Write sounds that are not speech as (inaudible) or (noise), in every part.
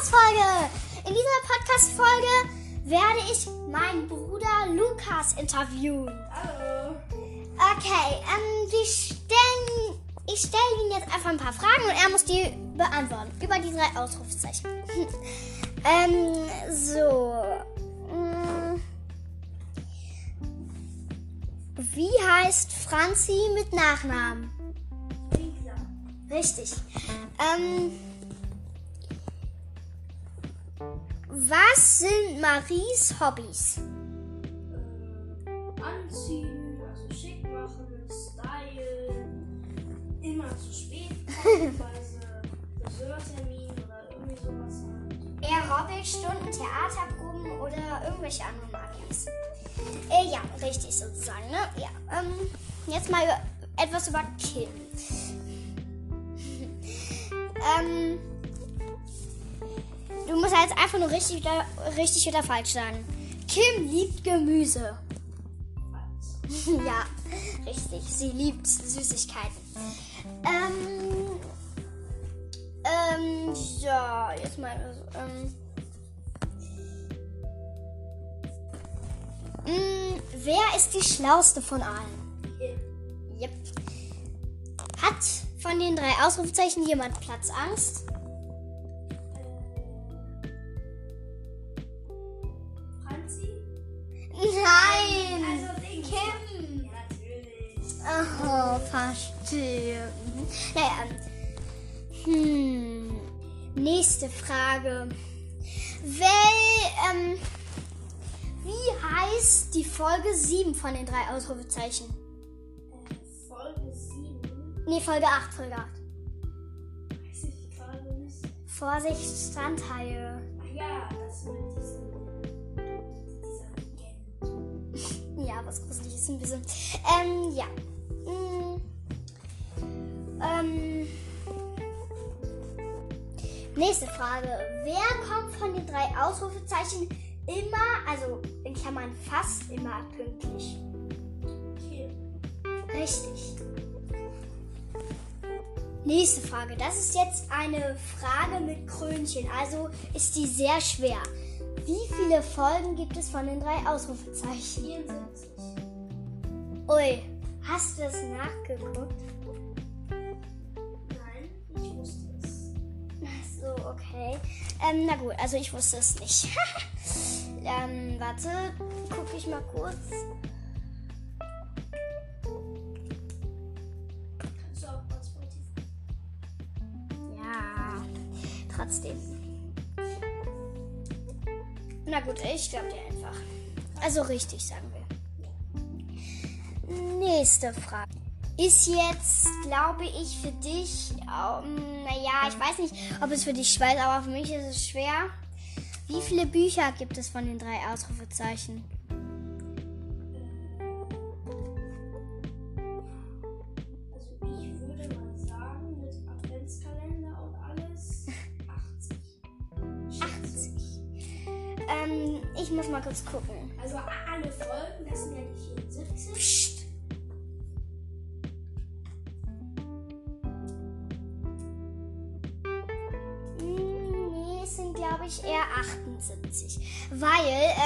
Podcast-Folge. In dieser Podcast-Folge werde ich meinen Bruder Lukas interviewen. Hallo. Okay, ähm, wir stellen, ich stelle ihm jetzt einfach ein paar Fragen und er muss die beantworten. Über die drei Ausrufezeichen. (laughs) ähm, so. Mm. Wie heißt Franzi mit Nachnamen? Lisa. Richtig. Ähm, was sind Maries Hobbys? Äh, anziehen, also schick machen, Style. Immer zu spät (laughs) kommen, Friseurtermin oder irgendwie sowas halt. Aerobikstunden, Theaterproben oder irgendwelche anderen Magis? Äh, ja, richtig sozusagen, ne? Ja. Ähm, jetzt mal über, etwas über Kim. (laughs) ähm, du musst jetzt einfach nur richtig oder, richtig oder falsch sagen. Kim liebt Gemüse. (laughs) Ja, richtig. Sie liebt Süßigkeiten. Ähm, ähm, ja, jetzt mal, ähm, mh, wer ist die schlauste von allen? Yep. Hat von den drei Ausrufezeichen jemand Platzangst? Verstehe. Naja, hm. Nächste Frage. Wel, ähm, wie heißt die Folge 7 von den drei Ausrufezeichen? Äh, Folge 7. Nee, Folge 8, Folge 8. Weiß ich gerade nicht. Vorsicht, Standhaie. Ach ja, das mit diesem. Dieser. (laughs) Ja, was gruselig ist ein bisschen. Ähm, ja. Mm. Ähm. Nächste Frage. Wer kommt von den drei Ausrufezeichen immer, also in Klammern fast immer pünktlich? Kim. Richtig. Nächste Frage. Das ist jetzt eine Frage mit Krönchen, also ist die sehr schwer. Wie viele Folgen gibt es von den drei Ausrufezeichen? 74. Ui, hast du das nachgeguckt? Nein, ich wusste es. Ach so, okay. Ähm, na gut, also ich wusste es nicht. (laughs) ähm, warte, gucke ich mal kurz. Kannst du auch bei Spotify. Ja, trotzdem. Na gut, ich glaube dir einfach. Also richtig, sagen. Nächste Frage. Ist jetzt, glaube ich, für dich, ähm, naja, ich weiß nicht, ob es für dich schwer ist, aber für mich ist es schwer. Wie viele Bücher gibt es von den drei Ausrufezeichen? Also ich würde mal sagen, mit Adventskalender und alles 80. 80. Ähm, ich muss mal kurz gucken. Also alle Folgen, das sind ja die 74. Psst. Ich eher 78. Weil,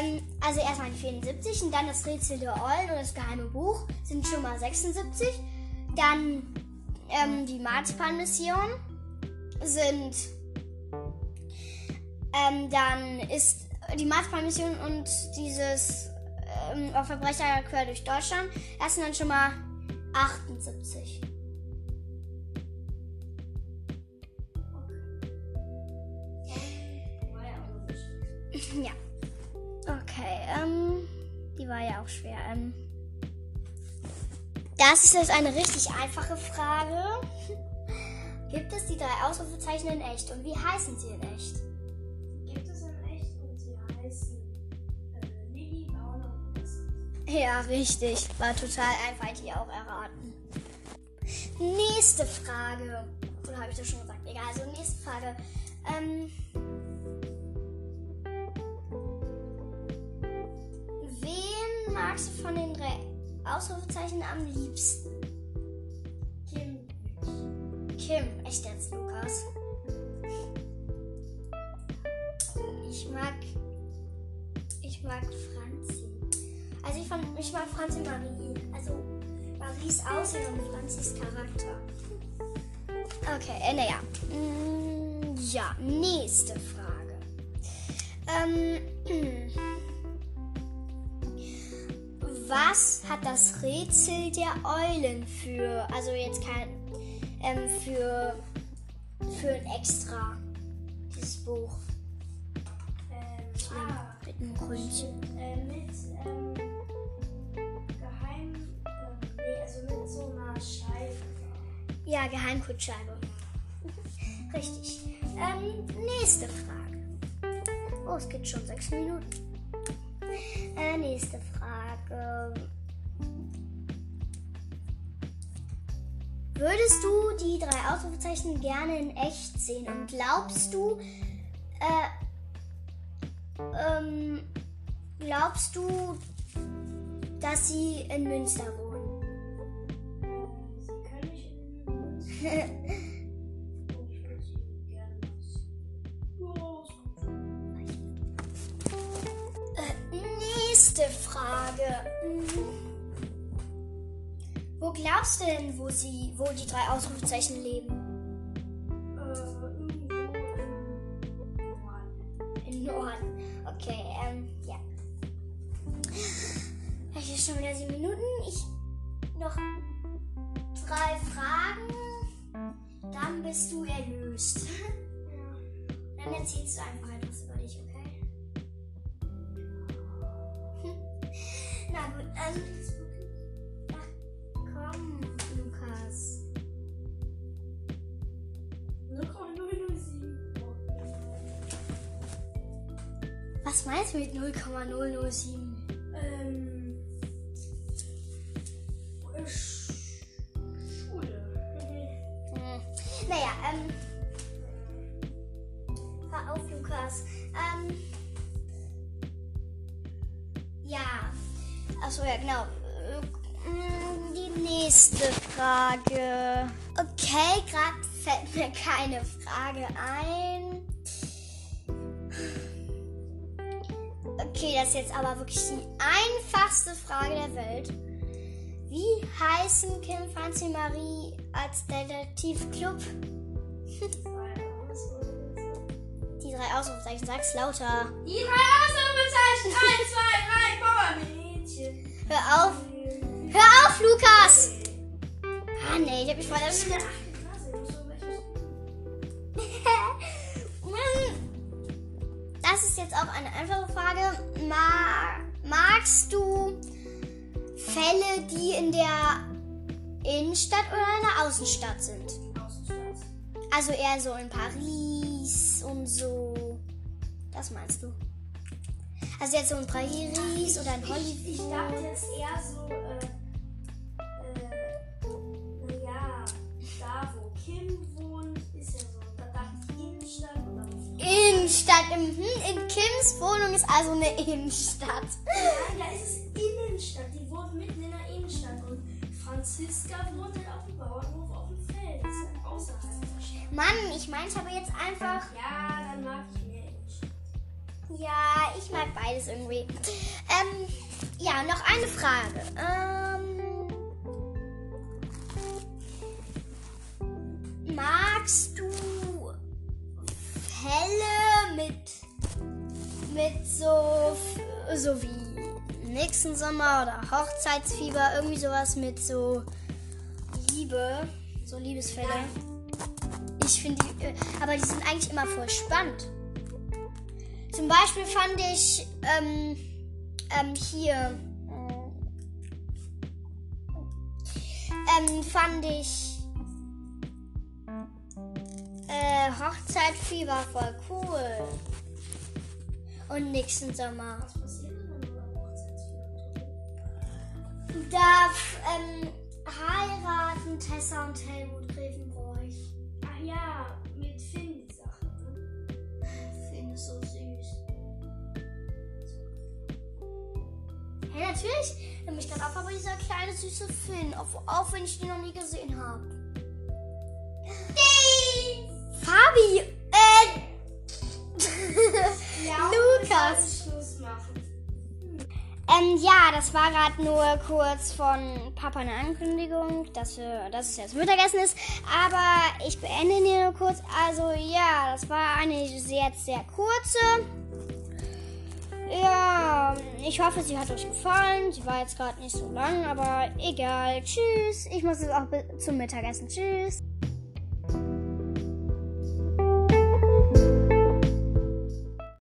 ähm, also erstmal die 74 und dann das Rätsel der Eulen und das geheime Buch sind schon mal 76. Dann ähm, die Marzipan-Mission sind, ähm, dann ist die Marzipan-Mission und dieses ähm, Verbrecher quer durch Deutschland, das sind dann schon mal 78. Ja. Okay, ähm, die war ja auch schwer. Ähm, das ist jetzt eine richtig einfache Frage. (laughs) Gibt es die drei Ausrufezeichen in echt und wie heißen sie in echt? Gibt es in echt und sie heißen äh, Lilly, Launa und Tessa. Ja, richtig. War total einfach, hätte ich auch erraten. Nächste Frage. Oder habe ich das schon gesagt? Egal, also nächste Frage. Ähm, magst du von den drei Ausrufezeichen am liebsten? Kim. Kim, echt jetzt, Lukas? Ich mag. Ich mag Franzi. Also ich, fand, ich mag Franzi Marie. Also Maries Aussehen und Franzis Charakter. Okay, äh, naja. Mm, ja, nächste Frage. Ähm, (clears throat) was hat das Rätsel der Eulen für, also jetzt kein, ähm, für, für ein Extra, dieses Buch? Ähm, ah, Mit einem Krönchen. äh, mit ähm, Geheim. Ähm, nee, also mit so einer Scheibe. Ja, Geheimcode-Scheibe. (laughs) Richtig. Ähm, nächste Frage. Oh, es geht schon sechs Minuten. Äh, nächste Frage. Würdest du die drei Ausrufezeichen gerne in echt sehen? Und glaubst du, äh, ähm, glaubst du, dass sie in Münster wohnen? Äh, sie können nicht in uns. Und (laughs) Wo glaubst du denn, wo sie, wo die drei Ausrufezeichen leben? Äh, im Norden. Okay, ähm, ja. Es ist schon wieder sieben Minuten. Ich noch drei Fragen. Dann bist du erlöst. (laughs) Ja. Dann erzählst du einfach etwas über Was meinst du mit 0,007? Ähm. äh, Sch- Schule. Hm. Naja, ähm. Hör auf, Lukas. Ähm. Ja. Achso, ja, genau. Mm, Die nächste Frage. Okay, gerade fällt mir keine Frage ein. Okay, das ist jetzt aber wirklich die einfachste Frage der Welt. Wie heißen Kim, Franzi, Marie als Detektivclub? (laughs) Die drei Ausrufezeichen, sag's lauter. Die drei Ausrufezeichen. 1, 2, 3, Powermädchen. Hör auf! Hör auf, Lukas! Ah, nee, ich hab mich voll erschreckt. der 8. Klasse. Du musst so welches- (laughs) Das ist jetzt auch eine einfache Frage. Ma magst du Fälle, die in der Innenstadt oder in der Außenstadt sind? Außenstadt. Also eher so in Paris und so. Das meinst du? Also jetzt so in Paris oder in Ich, ich dachte Hollywood. jetzt eher so, Innenstadt. Mhm. In Kims Wohnung ist also eine Innenstadt. Nein, da ist es Innenstadt. Die wohnt mitten in der Innenstadt. Und Franziska wohnt halt auf dem Bauernhof auf dem Feld. Das ist halt außerhalb der Stadt. Mann, ich meinte aber jetzt einfach. Ja, dann mag ich mehr Innenstadt. Ja, ich mag beides irgendwie. Ähm, ja, noch eine Frage. Ähm, so wie nächsten Sommer oder Hochzeitsfieber irgendwie sowas mit so Liebe, so Liebesfälle? Ich finde die, äh, aber die sind eigentlich immer voll spannend. Zum Beispiel fand ich ähm, ähm, hier ähm, fand ich äh, Hochzeitfieber voll cool. Und nächsten Sommer. Da ähm, heiraten Tessa und Helmut Grevenbroich. Ach ja, mit Finn die Sache. Ne? Finde so süß. Hey, natürlich. Nimm mich gerade auf, aber dieser kleine süße Finn, auch, auch wenn ich den noch nie gesehen habe. Fabi, äh. (laughs) Ja, Lukas. Ähm, ja, das war gerade nur kurz von Papa eine Ankündigung, dass, wir, dass es jetzt Mittagessen ist. Aber ich beende hier nur kurz. Also ja, das war eine jetzt sehr kurze. Ja, ich hoffe, sie hat euch gefallen. Sie war jetzt gerade nicht so lang, aber egal. Tschüss. Ich muss jetzt auch zum Mittagessen. Tschüss.